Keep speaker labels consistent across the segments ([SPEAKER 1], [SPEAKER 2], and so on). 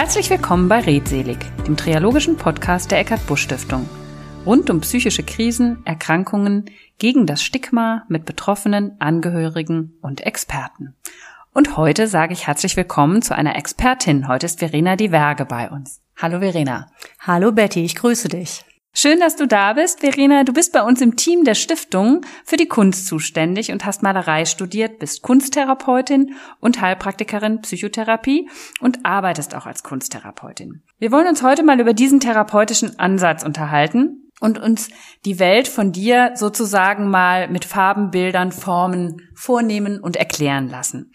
[SPEAKER 1] Herzlich willkommen bei Redselig, dem triologischen Podcast der Eckart Busch Stiftung. Rund um psychische Krisen, Erkrankungen, gegen das Stigma mit Betroffenen, Angehörigen und Experten. Und heute sage ich herzlich willkommen zu einer Expertin. Heute ist Verena Diverge bei uns. Hallo Verena.
[SPEAKER 2] Hallo Betty, ich grüße dich.
[SPEAKER 1] Schön, dass du da bist, Verena. Du bist bei uns im Team der Stiftung für die Kunst zuständig und hast Malerei studiert, bist Kunsttherapeutin und Heilpraktikerin Psychotherapie und arbeitest auch als Kunsttherapeutin. Wir wollen uns heute mal über diesen therapeutischen Ansatz unterhalten und uns die Welt von dir sozusagen mal mit Farben, Bildern, Formen vornehmen und erklären lassen.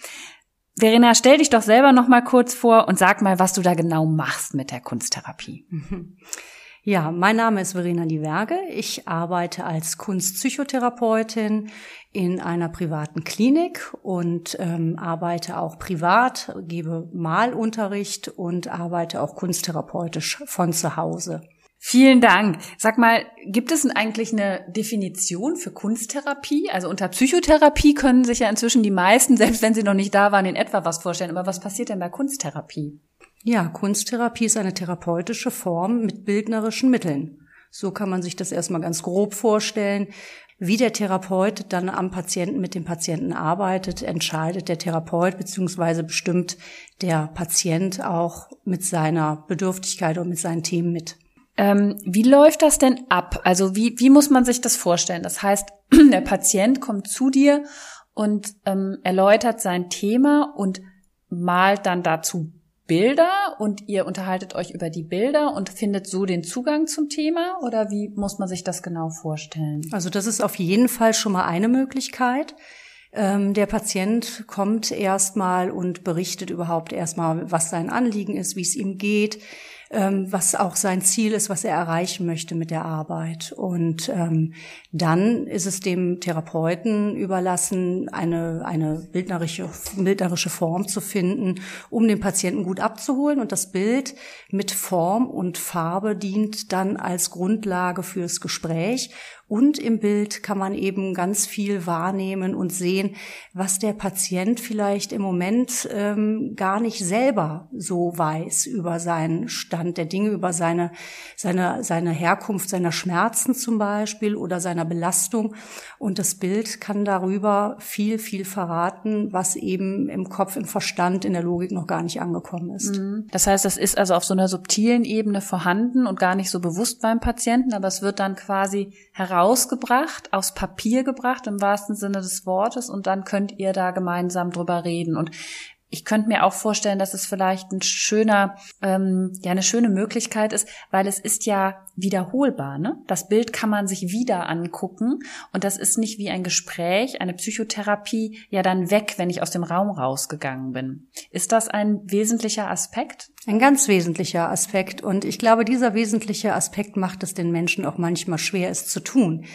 [SPEAKER 1] Verena, stell dich doch selber noch mal kurz vor und sag mal, was du da genau machst mit der Kunsttherapie.
[SPEAKER 2] Ja, mein Name ist Verena Diverge. Ich arbeite als Kunstpsychotherapeutin in einer privaten Klinik und ähm, arbeite auch privat, gebe Malunterricht und arbeite auch kunsttherapeutisch von zu Hause.
[SPEAKER 1] Vielen Dank. Sag mal, gibt es denn eigentlich eine Definition für Kunsttherapie? Also unter Psychotherapie können sich ja inzwischen die meisten, selbst wenn sie noch nicht da waren, in etwa was vorstellen. Aber was passiert denn bei Kunsttherapie?
[SPEAKER 2] Ja, Kunsttherapie ist eine therapeutische Form mit bildnerischen Mitteln. So kann man sich das erstmal ganz grob vorstellen. Wie der Therapeut dann am Patienten mit dem Patienten arbeitet, entscheidet der Therapeut beziehungsweise bestimmt der Patient auch mit seiner Bedürftigkeit und mit seinen Themen mit.
[SPEAKER 1] Ähm, wie läuft das denn ab? Also wie, wie muss man sich das vorstellen? Das heißt, der Patient kommt zu dir und ähm, erläutert sein Thema und malt dann dazu Bilder und ihr unterhaltet euch über die Bilder und findet so den Zugang zum Thema oder wie muss man sich das genau vorstellen?
[SPEAKER 2] Also das ist auf jeden Fall schon mal eine Möglichkeit. Ähm, der Patient kommt erstmal und berichtet überhaupt erstmal, was sein Anliegen ist, wie es ihm geht, ähm, was auch sein Ziel ist, was er erreichen möchte mit der Arbeit. Und ähm, dann ist es dem Therapeuten überlassen, eine, eine bildnerische, bildnerische Form zu finden, um den Patienten gut abzuholen. Und das Bild mit Form und Farbe dient dann als Grundlage fürs Gespräch und im Bild kann man eben ganz viel wahrnehmen und sehen, was der Patient vielleicht im Moment ähm, gar nicht selber so weiß über seinen Stand der Dinge, über seine, seine, seine Herkunft, seiner Schmerzen zum Beispiel oder seiner Belastung. Und das Bild kann darüber viel, viel verraten, was eben im Kopf, im Verstand, in der Logik noch gar nicht angekommen ist.
[SPEAKER 1] Mhm. Das heißt, das ist also auf so einer subtilen Ebene vorhanden und gar nicht so bewusst beim Patienten, aber es wird dann quasi heraus rausgebracht, aufs Papier gebracht im wahrsten Sinne des Wortes und dann könnt ihr da gemeinsam drüber reden. Und ich könnte mir auch vorstellen, dass es vielleicht ein schöner, ähm, ja, eine schöne Möglichkeit ist, weil es ist ja wiederholbar. Ne? Das Bild kann man sich wieder angucken und das ist nicht wie ein Gespräch, eine Psychotherapie ja dann weg, wenn ich aus dem Raum rausgegangen bin. Ist das ein wesentlicher Aspekt?
[SPEAKER 2] Ein ganz wesentlicher Aspekt und ich glaube, dieser wesentliche Aspekt macht es den Menschen auch manchmal schwer, es zu tun.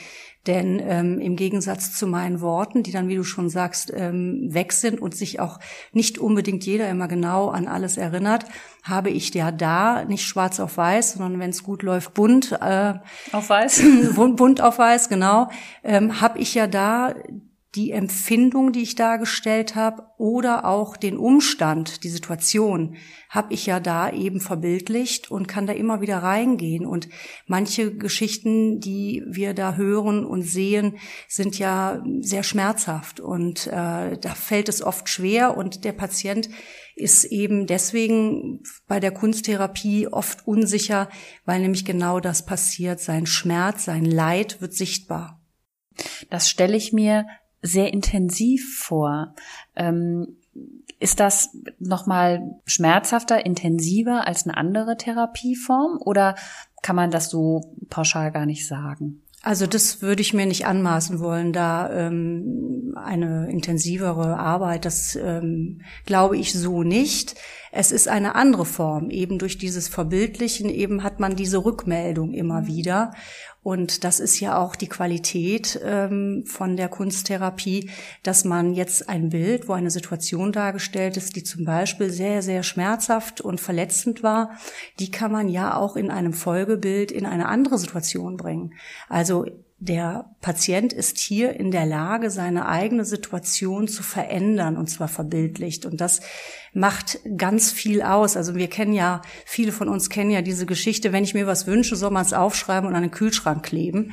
[SPEAKER 2] Denn ähm, im Gegensatz zu meinen Worten, die dann, wie du schon sagst, ähm, weg sind und sich auch nicht unbedingt jeder immer genau an alles erinnert, habe ich ja da nicht schwarz auf weiß, sondern wenn es gut läuft, bunt
[SPEAKER 1] äh, auf weiß,
[SPEAKER 2] bunt auf weiß, genau, ähm, habe ich ja da die Empfindung, die ich dargestellt habe, oder auch den Umstand, die Situation, habe ich ja da eben verbildlicht und kann da immer wieder reingehen. Und manche Geschichten, die wir da hören und sehen, sind ja sehr schmerzhaft und äh, da fällt es oft schwer und der Patient ist eben deswegen bei der Kunsttherapie oft unsicher, weil nämlich genau das passiert. Sein Schmerz, sein Leid wird sichtbar.
[SPEAKER 1] Das stelle ich mir sehr intensiv vor. Ähm, ist das nochmal schmerzhafter, intensiver als eine andere Therapieform oder kann man das so pauschal gar nicht sagen?
[SPEAKER 2] Also das würde ich mir nicht anmaßen wollen, da ähm, eine intensivere Arbeit, das ähm, glaube ich so nicht. Es ist eine andere Form. Eben durch dieses Verbildlichen eben hat man diese Rückmeldung immer wieder. Und das ist ja auch die Qualität ähm, von der Kunsttherapie, dass man jetzt ein Bild, wo eine Situation dargestellt ist, die zum Beispiel sehr, sehr schmerzhaft und verletzend war, die kann man ja auch in einem Folgebild in eine andere Situation bringen. Also der Patient ist hier in der Lage, seine eigene Situation zu verändern und zwar verbildlicht. Und das macht ganz viel aus. Also wir kennen ja, viele von uns kennen ja diese Geschichte, wenn ich mir was wünsche, soll man es aufschreiben und an den Kühlschrank kleben.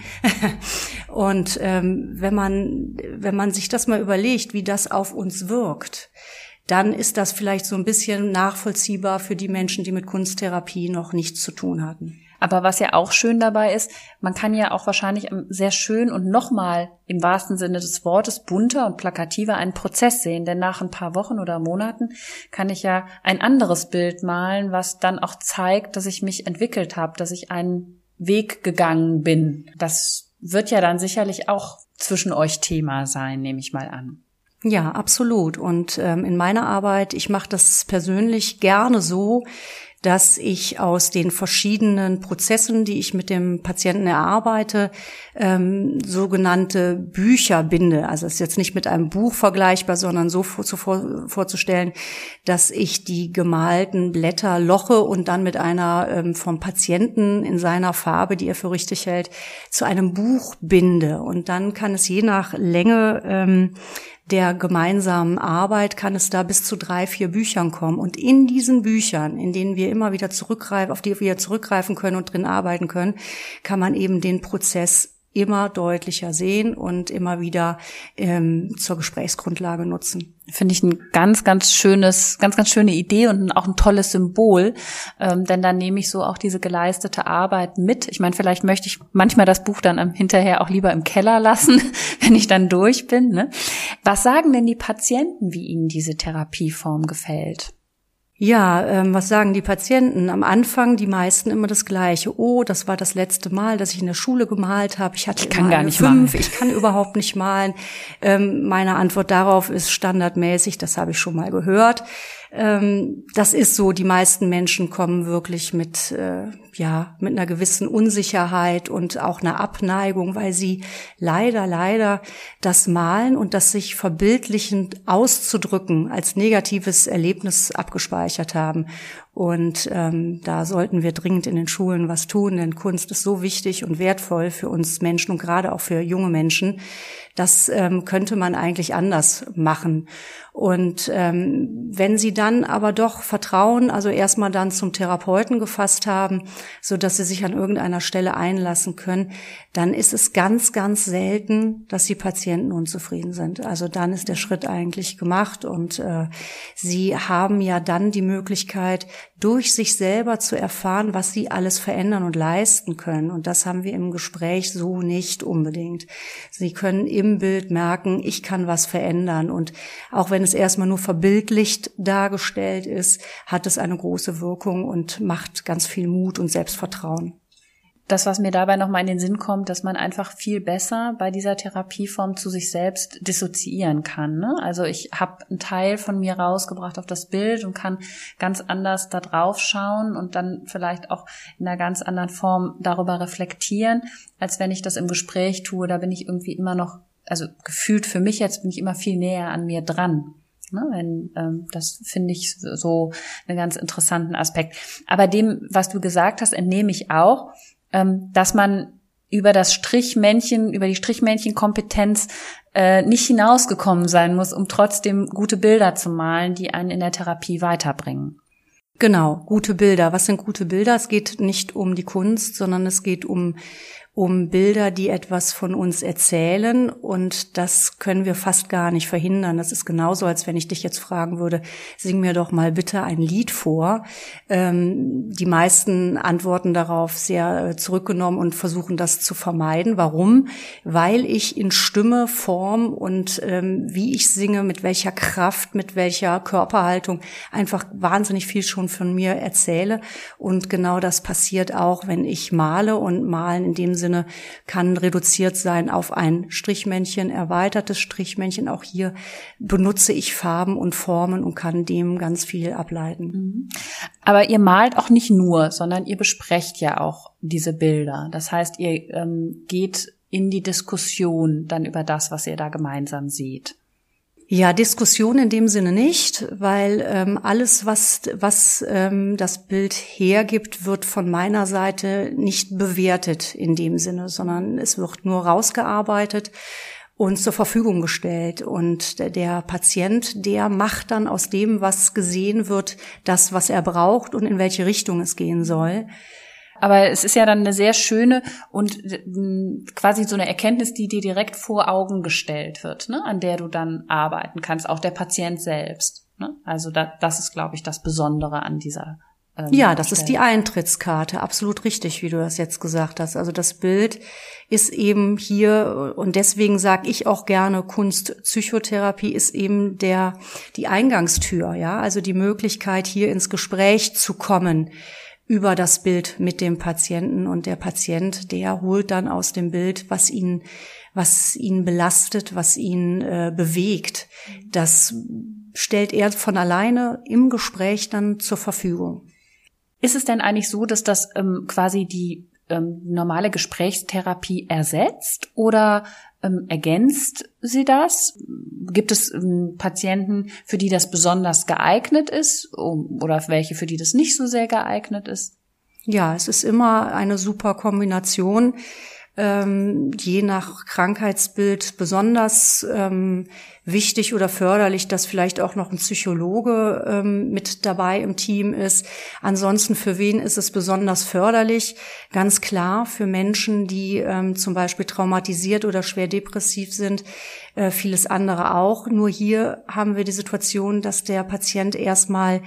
[SPEAKER 2] und ähm, wenn man, wenn man sich das mal überlegt, wie das auf uns wirkt, dann ist das vielleicht so ein bisschen nachvollziehbar für die Menschen, die mit Kunsttherapie noch nichts zu tun hatten.
[SPEAKER 1] Aber was ja auch schön dabei ist, man kann ja auch wahrscheinlich sehr schön und nochmal im wahrsten Sinne des Wortes bunter und plakativer einen Prozess sehen. Denn nach ein paar Wochen oder Monaten kann ich ja ein anderes Bild malen, was dann auch zeigt, dass ich mich entwickelt habe, dass ich einen Weg gegangen bin. Das wird ja dann sicherlich auch zwischen euch Thema sein, nehme ich mal an.
[SPEAKER 2] Ja, absolut. Und ähm, in meiner Arbeit, ich mache das persönlich gerne so, dass ich aus den verschiedenen Prozessen, die ich mit dem Patienten erarbeite, ähm, sogenannte Bücher binde. Also es ist jetzt nicht mit einem Buch vergleichbar, sondern so vor, vor, vorzustellen, dass ich die gemalten Blätter loche und dann mit einer ähm, vom Patienten in seiner Farbe, die er für richtig hält, zu einem Buch binde. Und dann kann es je nach Länge ähm, der gemeinsamen Arbeit kann es da bis zu drei, vier Büchern kommen. Und in diesen Büchern, in denen wir immer wieder zurückgreifen, auf die wir zurückgreifen können und drin arbeiten können, kann man eben den Prozess immer deutlicher sehen und immer wieder ähm, zur Gesprächsgrundlage nutzen.
[SPEAKER 1] Finde ich ein ganz, ganz schönes, ganz, ganz schöne Idee und auch ein tolles Symbol, ähm, denn dann nehme ich so auch diese geleistete Arbeit mit. Ich meine, vielleicht möchte ich manchmal das Buch dann hinterher auch lieber im Keller lassen, wenn ich dann durch bin. Ne? Was sagen denn die Patienten, wie ihnen diese Therapieform gefällt?
[SPEAKER 2] Ja, ähm, was sagen die Patienten? Am Anfang die meisten immer das Gleiche. Oh, das war das letzte Mal, dass ich in der Schule gemalt habe. Ich hatte
[SPEAKER 1] ich kann gar nicht
[SPEAKER 2] fünf. Malen. Ich kann überhaupt nicht malen. Ähm, meine Antwort darauf ist standardmäßig. Das habe ich schon mal gehört. Ähm, das ist so. Die meisten Menschen kommen wirklich mit äh, ja, mit einer gewissen Unsicherheit und auch einer Abneigung, weil sie leider, leider das Malen und das sich verbildlichend auszudrücken als negatives Erlebnis abgespeichert haben. Und ähm, da sollten wir dringend in den Schulen was tun, denn Kunst ist so wichtig und wertvoll für uns Menschen und gerade auch für junge Menschen. Das ähm, könnte man eigentlich anders machen. Und ähm, wenn Sie dann aber doch Vertrauen, also erstmal dann zum Therapeuten gefasst haben, so dass Sie sich an irgendeiner Stelle einlassen können, dann ist es ganz, ganz selten, dass die Patienten unzufrieden sind. Also dann ist der Schritt eigentlich gemacht und äh, Sie haben ja dann die Möglichkeit, durch sich selber zu erfahren, was Sie alles verändern und leisten können. Und das haben wir im Gespräch so nicht unbedingt. Sie können im Bild merken, ich kann was verändern. Und auch wenn es erstmal nur verbildlicht dargestellt ist, hat es eine große Wirkung und macht ganz viel Mut und Selbstvertrauen
[SPEAKER 1] das, was mir dabei nochmal in den Sinn kommt, dass man einfach viel besser bei dieser Therapieform zu sich selbst dissoziieren kann. Ne? Also ich habe einen Teil von mir rausgebracht auf das Bild und kann ganz anders da drauf schauen und dann vielleicht auch in einer ganz anderen Form darüber reflektieren, als wenn ich das im Gespräch tue. Da bin ich irgendwie immer noch, also gefühlt für mich jetzt bin ich immer viel näher an mir dran. Ne, wenn, ähm, das finde ich so einen ganz interessanten Aspekt. Aber dem, was du gesagt hast, entnehme ich auch, ähm, dass man über das Strichmännchen, über die Strichmännchenkompetenz äh, nicht hinausgekommen sein muss, um trotzdem gute Bilder zu malen, die einen in der Therapie weiterbringen.
[SPEAKER 2] Genau, gute Bilder. Was sind gute Bilder? Es geht nicht um die Kunst, sondern es geht um um Bilder, die etwas von uns erzählen. Und das können wir fast gar nicht verhindern. Das ist genauso, als wenn ich dich jetzt fragen würde, sing mir doch mal bitte ein Lied vor. Ähm, die meisten antworten darauf sehr äh, zurückgenommen und versuchen das zu vermeiden. Warum? Weil ich in Stimme, Form und ähm, wie ich singe, mit welcher Kraft, mit welcher Körperhaltung einfach wahnsinnig viel schon von mir erzähle. Und genau das passiert auch, wenn ich male und malen in dem Sinne Sinne kann reduziert sein auf ein Strichmännchen, erweitertes Strichmännchen. Auch hier benutze ich Farben und Formen und kann dem ganz viel ableiten. Mhm.
[SPEAKER 1] Aber ihr malt auch nicht nur, sondern ihr besprecht ja auch diese Bilder. Das heißt, ihr ähm, geht in die Diskussion dann über das, was ihr da gemeinsam seht.
[SPEAKER 2] Ja, Diskussion in dem Sinne nicht, weil ähm, alles, was, was ähm, das Bild hergibt, wird von meiner Seite nicht bewertet in dem Sinne, sondern es wird nur rausgearbeitet und zur Verfügung gestellt. Und der, der Patient, der macht dann aus dem, was gesehen wird, das, was er braucht und in welche Richtung es gehen soll.
[SPEAKER 1] Aber es ist ja dann eine sehr schöne und quasi so eine Erkenntnis, die dir direkt vor Augen gestellt wird, ne? an der du dann arbeiten kannst, auch der Patient selbst. Ne? Also da, das ist, glaube ich, das Besondere an dieser.
[SPEAKER 2] Ähm, ja, das Stelle. ist die Eintrittskarte, absolut richtig, wie du das jetzt gesagt hast. Also das Bild ist eben hier und deswegen sage ich auch gerne, Kunstpsychotherapie ist eben der die Eingangstür, ja, also die Möglichkeit hier ins Gespräch zu kommen über das Bild mit dem Patienten und der Patient, der holt dann aus dem Bild, was ihn, was ihn belastet, was ihn äh, bewegt. Das stellt er von alleine im Gespräch dann zur Verfügung.
[SPEAKER 1] Ist es denn eigentlich so, dass das ähm, quasi die ähm, normale Gesprächstherapie ersetzt oder ähm, ergänzt sie das? Gibt es ähm, Patienten, für die das besonders geeignet ist oder welche, für die das nicht so sehr geeignet ist?
[SPEAKER 2] Ja, es ist immer eine super Kombination ähm, je nach Krankheitsbild besonders ähm, wichtig oder förderlich, dass vielleicht auch noch ein Psychologe ähm, mit dabei im Team ist. Ansonsten für wen ist es besonders förderlich? Ganz klar für Menschen, die ähm, zum Beispiel traumatisiert oder schwer depressiv sind, äh, vieles andere auch. Nur hier haben wir die Situation, dass der Patient erstmal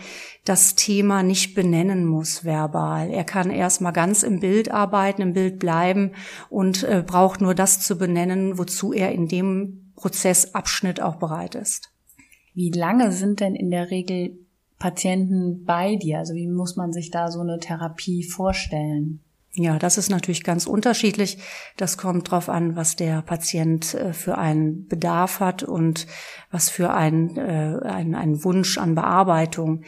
[SPEAKER 2] das Thema nicht benennen muss verbal. Er kann erstmal ganz im Bild arbeiten, im Bild bleiben und äh, braucht nur das zu benennen, wozu er in dem Prozessabschnitt auch bereit ist.
[SPEAKER 1] Wie lange sind denn in der Regel Patienten bei dir? Also wie muss man sich da so eine Therapie vorstellen?
[SPEAKER 2] Ja, das ist natürlich ganz unterschiedlich. Das kommt drauf an, was der Patient äh, für einen Bedarf hat und was für ein, äh, ein, ein Wunsch an Bearbeitung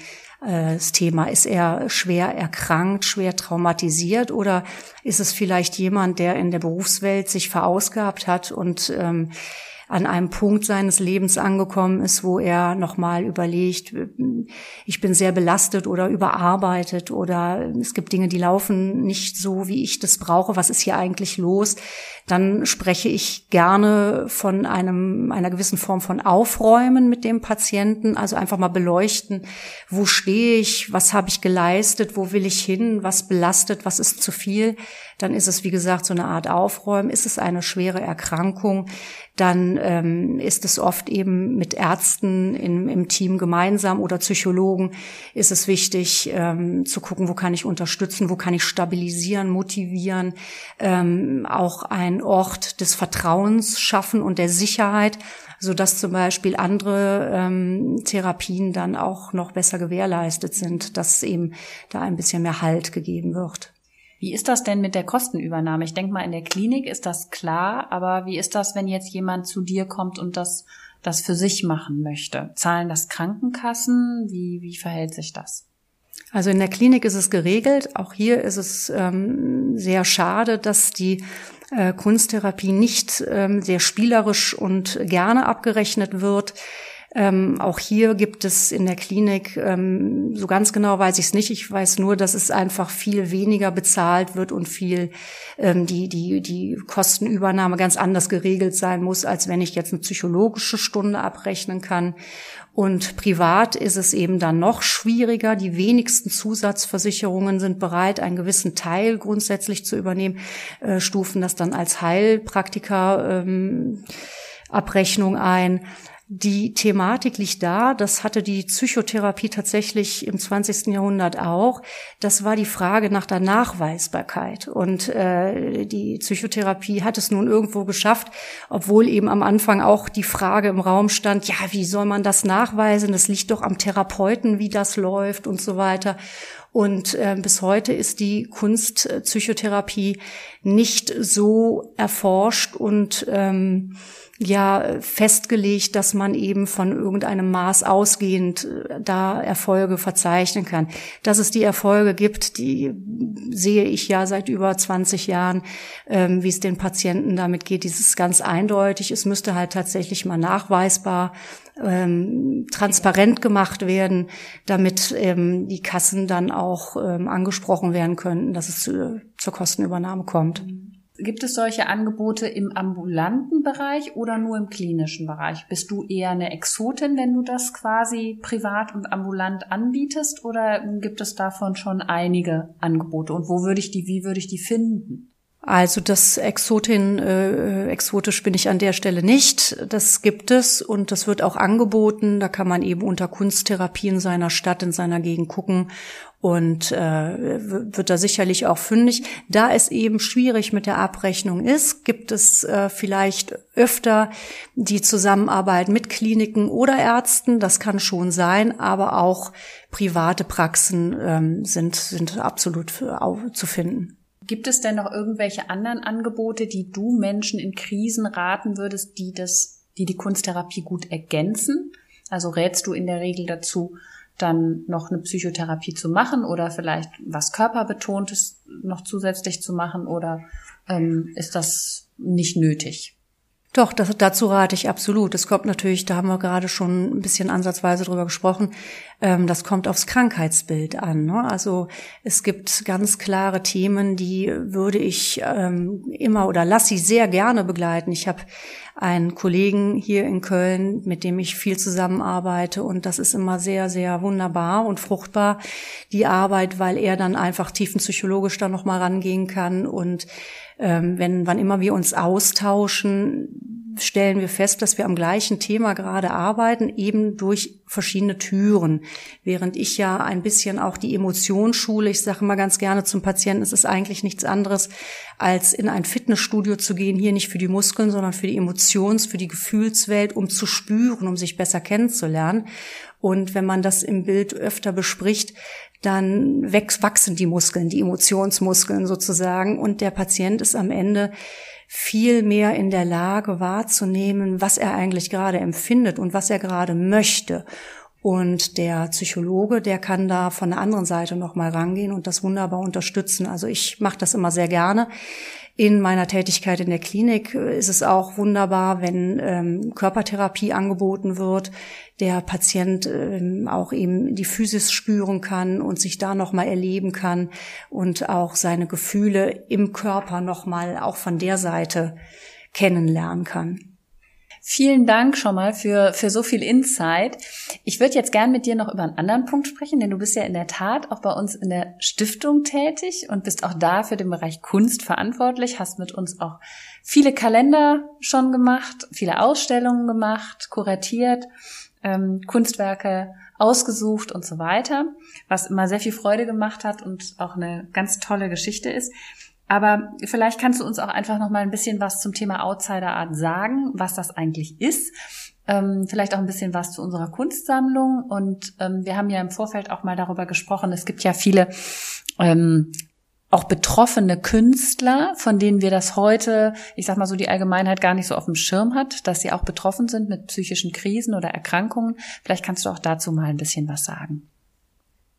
[SPEAKER 2] äh, das Thema. Ist er schwer erkrankt, schwer traumatisiert oder ist es vielleicht jemand, der in der Berufswelt sich verausgabt hat und ähm, an einem Punkt seines Lebens angekommen ist, wo er nochmal überlegt, ich bin sehr belastet oder überarbeitet oder es gibt Dinge, die laufen nicht so, wie ich das brauche. Was ist hier eigentlich los? Dann spreche ich gerne von einem, einer gewissen Form von Aufräumen mit dem Patienten, also einfach mal beleuchten, wo stehe ich, was habe ich geleistet, wo will ich hin, was belastet, was ist zu viel. Dann ist es, wie gesagt, so eine Art Aufräumen. Ist es eine schwere Erkrankung? dann ähm, ist es oft eben mit Ärzten im, im Team gemeinsam oder Psychologen ist es wichtig ähm, zu gucken, wo kann ich unterstützen, wo kann ich stabilisieren, motivieren, ähm, auch ein Ort des Vertrauens schaffen und der Sicherheit, so dass zum Beispiel andere ähm, Therapien dann auch noch besser gewährleistet sind, dass eben da ein bisschen mehr Halt gegeben wird.
[SPEAKER 1] Wie ist das denn mit der Kostenübernahme? Ich denke mal, in der Klinik ist das klar, aber wie ist das, wenn jetzt jemand zu dir kommt und das, das für sich machen möchte? Zahlen das Krankenkassen? Wie, wie verhält sich das?
[SPEAKER 2] Also in der Klinik ist es geregelt. Auch hier ist es ähm, sehr schade, dass die äh, Kunsttherapie nicht ähm, sehr spielerisch und gerne abgerechnet wird. Ähm, auch hier gibt es in der Klinik, ähm, so ganz genau weiß ich es nicht, ich weiß nur, dass es einfach viel weniger bezahlt wird und viel ähm, die, die, die Kostenübernahme ganz anders geregelt sein muss, als wenn ich jetzt eine psychologische Stunde abrechnen kann. Und privat ist es eben dann noch schwieriger. Die wenigsten Zusatzversicherungen sind bereit, einen gewissen Teil grundsätzlich zu übernehmen, äh, stufen das dann als Heilpraktiker ähm, Abrechnung ein. Die Thematik liegt da, das hatte die Psychotherapie tatsächlich im 20. Jahrhundert auch. Das war die Frage nach der Nachweisbarkeit. Und äh, die Psychotherapie hat es nun irgendwo geschafft, obwohl eben am Anfang auch die Frage im Raum stand, ja, wie soll man das nachweisen? Das liegt doch am Therapeuten, wie das läuft und so weiter. Und äh, bis heute ist die Kunstpsychotherapie nicht so erforscht und ähm, ja festgelegt, dass man eben von irgendeinem Maß ausgehend äh, da Erfolge verzeichnen kann. Dass es die Erfolge gibt, die sehe ich ja seit über 20 Jahren, ähm, wie es den Patienten damit geht. Dieses ganz eindeutig. Es müsste halt tatsächlich mal nachweisbar ähm, transparent gemacht werden, damit ähm, die Kassen dann auch ähm, angesprochen werden könnten, dass es zu, zur Kostenübernahme kommt.
[SPEAKER 1] Gibt es solche Angebote im ambulanten Bereich oder nur im klinischen Bereich? Bist du eher eine Exotin, wenn du das quasi privat und ambulant anbietest oder gibt es davon schon einige Angebote und wo würde ich die, wie würde ich die finden?
[SPEAKER 2] Also das Exotin, äh, exotisch bin ich an der Stelle nicht. Das gibt es und das wird auch angeboten. Da kann man eben unter Kunsttherapie in seiner Stadt, in seiner Gegend gucken und äh, wird da sicherlich auch fündig. Da es eben schwierig mit der Abrechnung ist, gibt es äh, vielleicht öfter die Zusammenarbeit mit Kliniken oder Ärzten. Das kann schon sein, aber auch private Praxen ähm, sind, sind absolut für, zu finden.
[SPEAKER 1] Gibt es denn noch irgendwelche anderen Angebote, die du Menschen in Krisen raten würdest, die das, die die Kunsttherapie gut ergänzen? Also rätst du in der Regel dazu, dann noch eine Psychotherapie zu machen oder vielleicht was körperbetontes noch zusätzlich zu machen oder ähm, ist das nicht nötig?
[SPEAKER 2] Doch, das, dazu rate ich absolut. Es kommt natürlich, da haben wir gerade schon ein bisschen ansatzweise drüber gesprochen, ähm, das kommt aufs Krankheitsbild an. Ne? Also es gibt ganz klare Themen, die würde ich ähm, immer oder lass sie sehr gerne begleiten. Ich habe einen Kollegen hier in Köln, mit dem ich viel zusammenarbeite. Und das ist immer sehr, sehr wunderbar und fruchtbar, die Arbeit, weil er dann einfach tiefenpsychologisch da nochmal rangehen kann. Und ähm, wenn, wann immer wir uns austauschen, stellen wir fest, dass wir am gleichen Thema gerade arbeiten, eben durch verschiedene Türen. Während ich ja ein bisschen auch die Emotionsschule, ich sage immer ganz gerne zum Patienten, es ist eigentlich nichts anderes, als in ein Fitnessstudio zu gehen, hier nicht für die Muskeln, sondern für die Emotions-, für die Gefühlswelt, um zu spüren, um sich besser kennenzulernen. Und wenn man das im Bild öfter bespricht, dann wachsen die Muskeln, die Emotionsmuskeln sozusagen. Und der Patient ist am Ende viel mehr in der Lage wahrzunehmen, was er eigentlich gerade empfindet und was er gerade möchte. Und der Psychologe, der kann da von der anderen Seite nochmal rangehen und das wunderbar unterstützen. Also ich mache das immer sehr gerne. In meiner Tätigkeit in der Klinik ist es auch wunderbar, wenn ähm, Körpertherapie angeboten wird, der Patient ähm, auch eben die Physis spüren kann und sich da nochmal erleben kann und auch seine Gefühle im Körper nochmal auch von der Seite kennenlernen kann.
[SPEAKER 1] Vielen Dank schon mal für, für so viel Insight. Ich würde jetzt gern mit dir noch über einen anderen Punkt sprechen, denn du bist ja in der Tat auch bei uns in der Stiftung tätig und bist auch da für den Bereich Kunst verantwortlich, hast mit uns auch viele Kalender schon gemacht, viele Ausstellungen gemacht, kuratiert, ähm, Kunstwerke ausgesucht und so weiter, was immer sehr viel Freude gemacht hat und auch eine ganz tolle Geschichte ist. Aber vielleicht kannst du uns auch einfach noch mal ein bisschen was zum Thema Outsider Art sagen, was das eigentlich ist. Ähm, vielleicht auch ein bisschen was zu unserer Kunstsammlung. Und ähm, wir haben ja im Vorfeld auch mal darüber gesprochen. Es gibt ja viele ähm, auch betroffene Künstler, von denen wir das heute, ich sag mal so, die Allgemeinheit gar nicht so auf dem Schirm hat, dass sie auch betroffen sind mit psychischen Krisen oder Erkrankungen. Vielleicht kannst du auch dazu mal ein bisschen was sagen.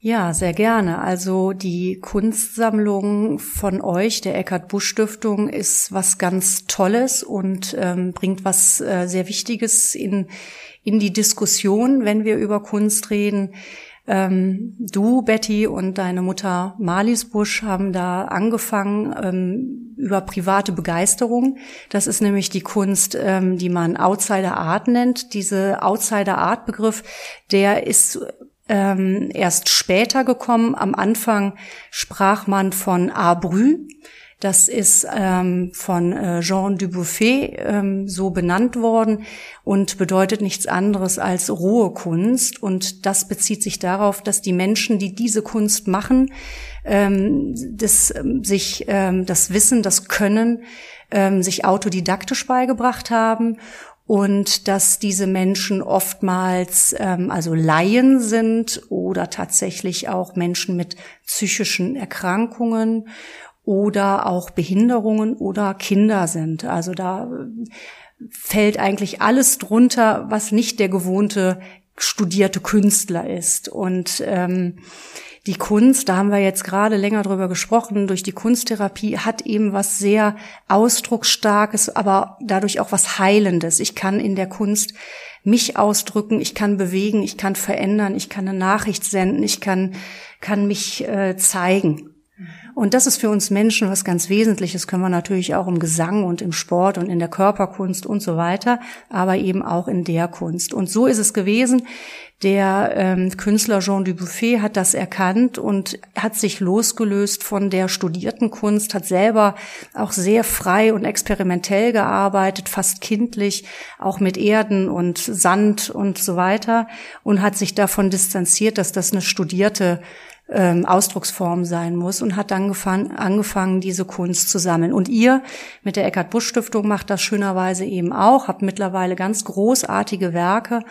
[SPEAKER 2] Ja, sehr gerne. Also die Kunstsammlung von euch, der Eckhard Busch Stiftung, ist was ganz Tolles und ähm, bringt was äh, sehr Wichtiges in, in die Diskussion, wenn wir über Kunst reden. Ähm, du, Betty, und deine Mutter Marlies Busch haben da angefangen ähm, über private Begeisterung. Das ist nämlich die Kunst, ähm, die man Outsider Art nennt. Diese Outsider Art Begriff, der ist ähm, erst später gekommen. Am Anfang sprach man von Abrü. Das ist ähm, von äh, Jean Dubuffet ähm, so benannt worden und bedeutet nichts anderes als rohe Kunst. Und das bezieht sich darauf, dass die Menschen, die diese Kunst machen, ähm, das, ähm, sich ähm, das Wissen, das Können ähm, sich autodidaktisch beigebracht haben und dass diese Menschen oftmals ähm, also Laien sind oder tatsächlich auch Menschen mit psychischen Erkrankungen oder auch Behinderungen oder Kinder sind. Also da äh, fällt eigentlich alles drunter, was nicht der gewohnte studierte Künstler ist. Und ähm, die Kunst, da haben wir jetzt gerade länger drüber gesprochen, durch die Kunsttherapie hat eben was sehr ausdrucksstarkes, aber dadurch auch was Heilendes. Ich kann in der Kunst mich ausdrücken, ich kann bewegen, ich kann verändern, ich kann eine Nachricht senden, ich kann, kann mich äh, zeigen. Und das ist für uns Menschen was ganz Wesentliches, können wir natürlich auch im Gesang und im Sport und in der Körperkunst und so weiter, aber eben auch in der Kunst. Und so ist es gewesen. Der ähm, Künstler Jean Dubuffet hat das erkannt und hat sich losgelöst von der studierten Kunst, hat selber auch sehr frei und experimentell gearbeitet, fast kindlich, auch mit Erden und Sand und so weiter und hat sich davon distanziert, dass das eine studierte ähm, Ausdrucksform sein muss und hat dann angefangen, diese Kunst zu sammeln. Und ihr mit der Eckhard Busch Stiftung macht das schönerweise eben auch, habt mittlerweile ganz großartige Werke.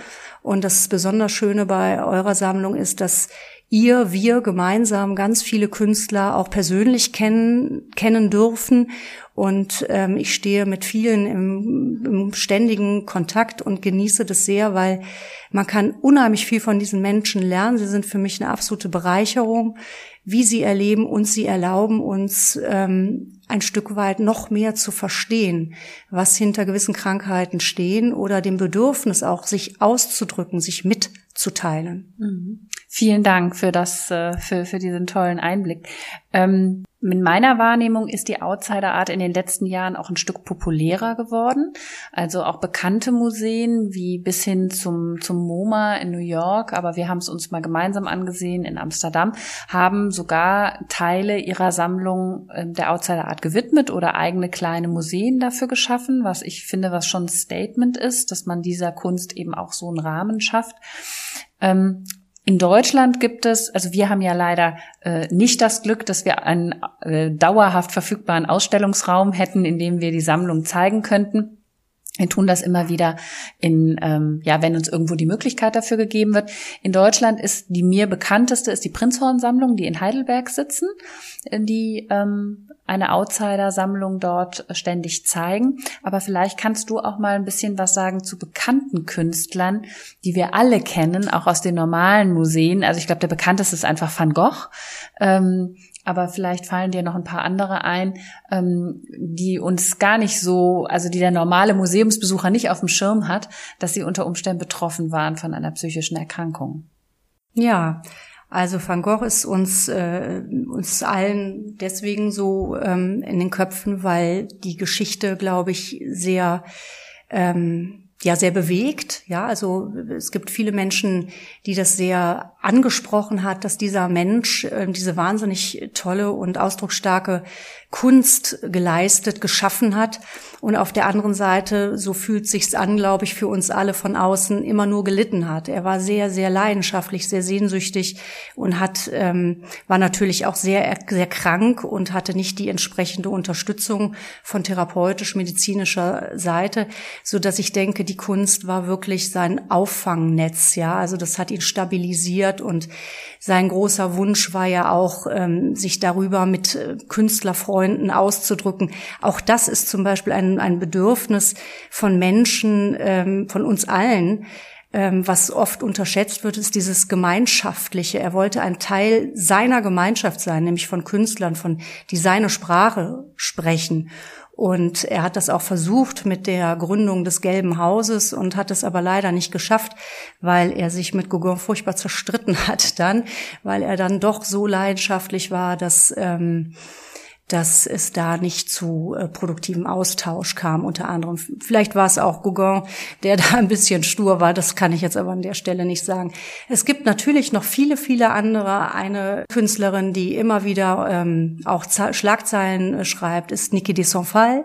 [SPEAKER 2] Und das besonders Schöne bei eurer Sammlung ist, dass ihr, wir gemeinsam ganz viele Künstler auch persönlich kennen, kennen dürfen. Und ähm, ich stehe mit vielen im, im ständigen Kontakt und genieße das sehr, weil man kann unheimlich viel von diesen Menschen lernen. Sie sind für mich eine absolute Bereicherung, wie sie erleben und sie erlauben uns ähm, ein Stück weit noch mehr zu verstehen, was hinter gewissen Krankheiten stehen oder dem Bedürfnis auch, sich auszudrücken, sich mitzuteilen.
[SPEAKER 1] Mhm. Vielen Dank für das, äh, für, für diesen tollen Einblick. Ähm, in meiner Wahrnehmung ist die Outsider Art in den letzten Jahren auch ein Stück populärer geworden. Also auch bekannte Museen wie bis hin zum, zum MoMA in New York, aber wir haben es uns mal gemeinsam angesehen in Amsterdam, haben sogar Teile ihrer Sammlung ähm, der Outsider Art gewidmet oder eigene kleine Museen dafür geschaffen, was ich finde, was schon ein Statement ist, dass man dieser Kunst eben auch so einen Rahmen schafft. Ähm, in Deutschland gibt es, also wir haben ja leider äh, nicht das Glück, dass wir einen äh, dauerhaft verfügbaren Ausstellungsraum hätten, in dem wir die Sammlung zeigen könnten. Wir tun das immer wieder in, ähm, ja, wenn uns irgendwo die Möglichkeit dafür gegeben wird. In Deutschland ist die mir bekannteste ist die Prinzhorn-Sammlung, die in Heidelberg sitzen, äh, die ähm, eine Outsider-Sammlung dort ständig zeigen. Aber vielleicht kannst du auch mal ein bisschen was sagen zu bekannten Künstlern, die wir alle kennen, auch aus den normalen Museen. Also ich glaube, der bekannteste ist einfach Van Gogh. Ähm, aber vielleicht fallen dir noch ein paar andere ein, ähm, die uns gar nicht so, also die der normale Museumsbesucher nicht auf dem Schirm hat, dass sie unter Umständen betroffen waren von einer psychischen Erkrankung.
[SPEAKER 2] Ja, also Van Gogh ist uns, äh, uns allen deswegen so ähm, in den Köpfen, weil die Geschichte, glaube ich, sehr ähm, ja sehr bewegt. Ja, also es gibt viele Menschen, die das sehr angesprochen hat, dass dieser Mensch äh, diese wahnsinnig tolle und ausdrucksstarke Kunst geleistet, geschaffen hat. Und auf der anderen Seite, so fühlt sich's an, glaube ich, für uns alle von außen immer nur gelitten hat. Er war sehr, sehr leidenschaftlich, sehr sehnsüchtig und hat ähm, war natürlich auch sehr, sehr krank und hatte nicht die entsprechende Unterstützung von therapeutisch-medizinischer Seite, so dass ich denke, die Kunst war wirklich sein Auffangnetz. Ja, also das hat ihn stabilisiert und sein großer Wunsch war ja auch, ähm, sich darüber mit äh, Künstlerfreunden auszudrücken. Auch das ist zum Beispiel ein, ein Bedürfnis von Menschen, ähm, von uns allen, ähm, was oft unterschätzt wird, ist dieses Gemeinschaftliche. Er wollte ein Teil seiner Gemeinschaft sein, nämlich von Künstlern, von die seine Sprache sprechen. Und er hat das auch versucht mit der Gründung des Gelben Hauses und hat es aber leider nicht geschafft, weil er sich mit Gauguin furchtbar zerstritten hat dann, weil er dann doch so leidenschaftlich war, dass ähm, dass es da nicht zu äh, produktivem Austausch kam, unter anderem. Vielleicht war es auch Gauguin, der da ein bisschen stur war, das kann ich jetzt aber an der Stelle nicht sagen. Es gibt natürlich noch viele, viele andere. Eine Künstlerin, die immer wieder ähm, auch Z Schlagzeilen äh, schreibt, ist Niki de Sonfal,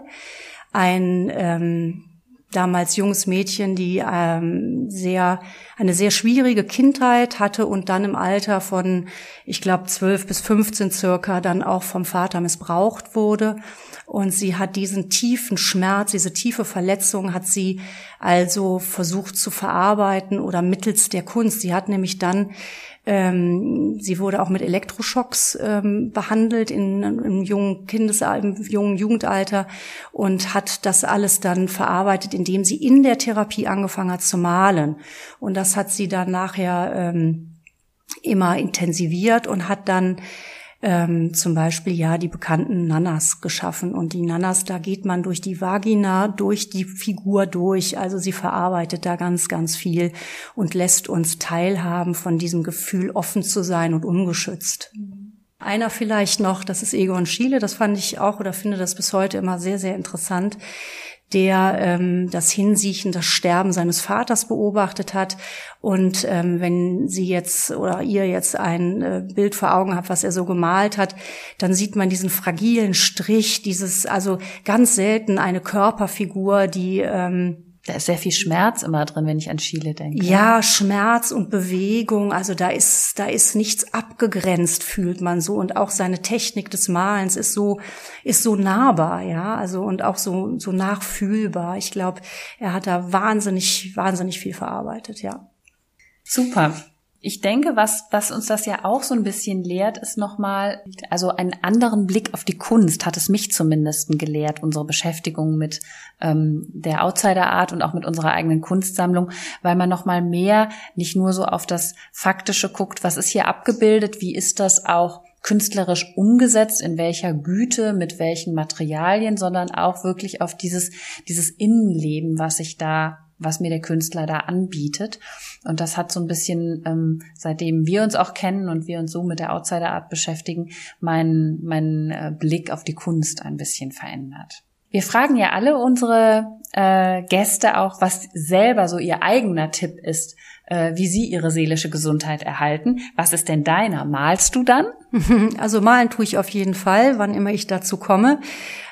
[SPEAKER 2] ein ähm, damals junges Mädchen, die ähm, sehr eine sehr schwierige Kindheit hatte und dann im Alter von, ich glaube, zwölf bis 15 circa dann auch vom Vater missbraucht wurde. Und sie hat diesen tiefen Schmerz, diese tiefe Verletzung hat sie also versucht zu verarbeiten oder mittels der Kunst. Sie hat nämlich dann ähm, sie wurde auch mit Elektroschocks ähm, behandelt in, im jungen Kindesalter, im jungen Jugendalter und hat das alles dann verarbeitet, indem sie in der Therapie angefangen hat zu malen. Und das hat sie dann nachher ähm, immer intensiviert und hat dann ähm, zum Beispiel ja die bekannten Nanas geschaffen. Und die Nanas, da geht man durch die Vagina, durch die Figur durch. Also sie verarbeitet da ganz, ganz viel und lässt uns teilhaben von diesem Gefühl, offen zu sein und ungeschützt. Einer vielleicht noch, das ist Egon Schiele, das fand ich auch oder finde das bis heute immer sehr, sehr interessant der ähm, das Hinsiechen, das Sterben seines Vaters beobachtet hat. Und ähm, wenn Sie jetzt oder ihr jetzt ein äh, Bild vor Augen habt, was er so gemalt hat, dann sieht man diesen fragilen Strich, dieses also ganz selten eine Körperfigur, die ähm,
[SPEAKER 1] da ist sehr viel Schmerz immer drin, wenn ich an Chile denke.
[SPEAKER 2] Ja, Schmerz und Bewegung, also da ist, da ist nichts abgegrenzt, fühlt man so. Und auch seine Technik des Malens ist so, ist so nahbar, ja, also und auch so, so nachfühlbar. Ich glaube, er hat da wahnsinnig, wahnsinnig viel verarbeitet, ja.
[SPEAKER 1] Super. Ich denke, was, was uns das ja auch so ein bisschen lehrt, ist nochmal, also einen anderen Blick auf die Kunst hat es mich zumindest gelehrt, unsere Beschäftigung mit ähm, der Outsider-Art und auch mit unserer eigenen Kunstsammlung, weil man nochmal mehr nicht nur so auf das Faktische guckt, was ist hier abgebildet, wie ist das auch künstlerisch umgesetzt, in welcher Güte, mit welchen Materialien, sondern auch wirklich auf dieses, dieses Innenleben, was sich da was mir der Künstler da anbietet. Und das hat so ein bisschen, ähm, seitdem wir uns auch kennen und wir uns so mit der Outsider Art beschäftigen, meinen mein, äh, Blick auf die Kunst ein bisschen verändert. Wir fragen ja alle unsere äh, Gäste auch, was selber so ihr eigener Tipp ist, äh, wie sie ihre seelische Gesundheit erhalten. Was ist denn deiner? Malst du dann?
[SPEAKER 2] Also malen tue ich auf jeden Fall, wann immer ich dazu komme.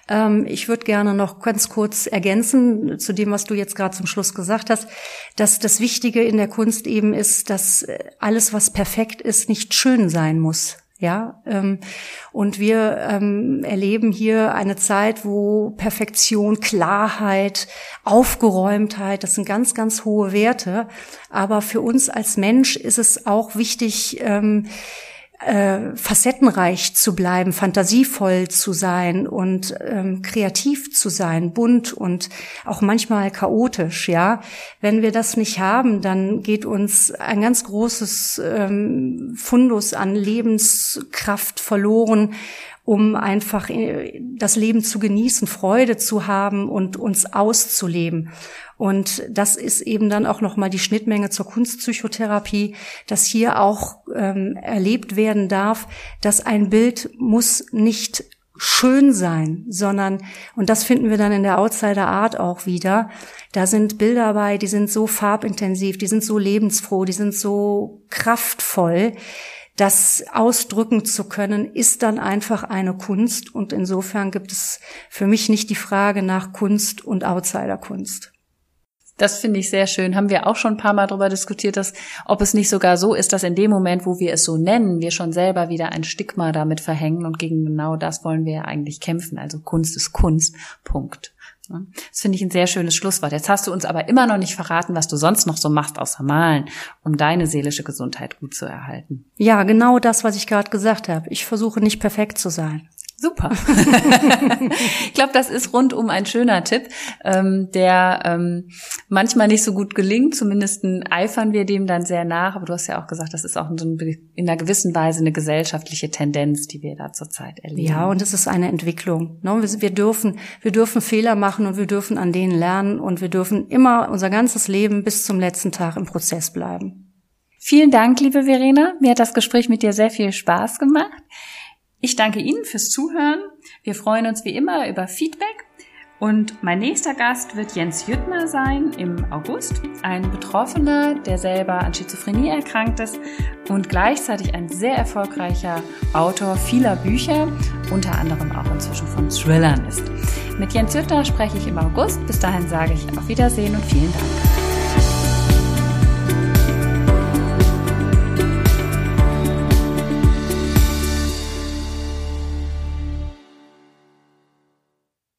[SPEAKER 2] Ähm, ich würde gerne noch ganz kurz ergänzen zu dem, was du jetzt gerade zum Schluss gesagt hast, dass das Wichtige in der Kunst eben ist, dass äh, alles, was perfekt ist, nicht schön sein muss. Ja, ähm, und wir ähm, erleben hier eine Zeit, wo Perfektion, Klarheit, Aufgeräumtheit, das sind ganz, ganz hohe Werte. Aber für uns als Mensch ist es auch wichtig, ähm, äh, facettenreich zu bleiben, fantasievoll zu sein und ähm, kreativ zu sein, bunt und auch manchmal chaotisch, ja. Wenn wir das nicht haben, dann geht uns ein ganz großes ähm, Fundus an Lebenskraft verloren um einfach äh, das Leben zu genießen, Freude zu haben und uns auszuleben. Und das ist eben dann auch nochmal die Schnittmenge zur Kunstpsychotherapie, dass hier auch ähm, erlebt werden darf, dass ein Bild muss nicht schön sein, sondern, und das finden wir dann in der Outsider Art auch wieder, da sind Bilder bei, die sind so farbintensiv, die sind so lebensfroh, die sind so kraftvoll, das ausdrücken zu können, ist dann einfach eine Kunst. Und insofern gibt es für mich nicht die Frage nach Kunst und Outsiderkunst.
[SPEAKER 1] Das finde ich sehr schön. Haben wir auch schon ein paar Mal darüber diskutiert, dass, ob es nicht sogar so ist, dass in dem Moment, wo wir es so nennen, wir schon selber wieder ein Stigma damit verhängen und gegen genau das wollen wir ja eigentlich kämpfen. Also Kunst ist Kunst. Punkt. Das finde ich ein sehr schönes Schlusswort. Jetzt hast du uns aber immer noch nicht verraten, was du sonst noch so machst außer malen, um deine seelische Gesundheit gut zu erhalten.
[SPEAKER 2] Ja, genau das, was ich gerade gesagt habe. Ich versuche nicht perfekt zu sein.
[SPEAKER 1] Super. ich glaube, das ist rundum ein schöner Tipp, ähm, der ähm, manchmal nicht so gut gelingt. Zumindest eifern wir dem dann sehr nach. Aber du hast ja auch gesagt, das ist auch in einer gewissen Weise eine gesellschaftliche Tendenz, die wir da zurzeit erleben.
[SPEAKER 2] Ja, und es ist eine Entwicklung. Ne? Wir dürfen, wir dürfen Fehler machen und wir dürfen an denen lernen und wir dürfen immer unser ganzes Leben bis zum letzten Tag im Prozess bleiben.
[SPEAKER 1] Vielen Dank, liebe Verena. Mir hat das Gespräch mit dir sehr viel Spaß gemacht. Ich danke Ihnen fürs Zuhören. Wir freuen uns wie immer über Feedback. Und mein nächster Gast wird Jens Jüttner sein im August, ein Betroffener, der selber an Schizophrenie erkrankt ist und gleichzeitig ein sehr erfolgreicher Autor vieler Bücher, unter anderem auch inzwischen von Thrillern ist. Mit Jens Hütter spreche ich im August. Bis dahin sage ich auf Wiedersehen und vielen Dank.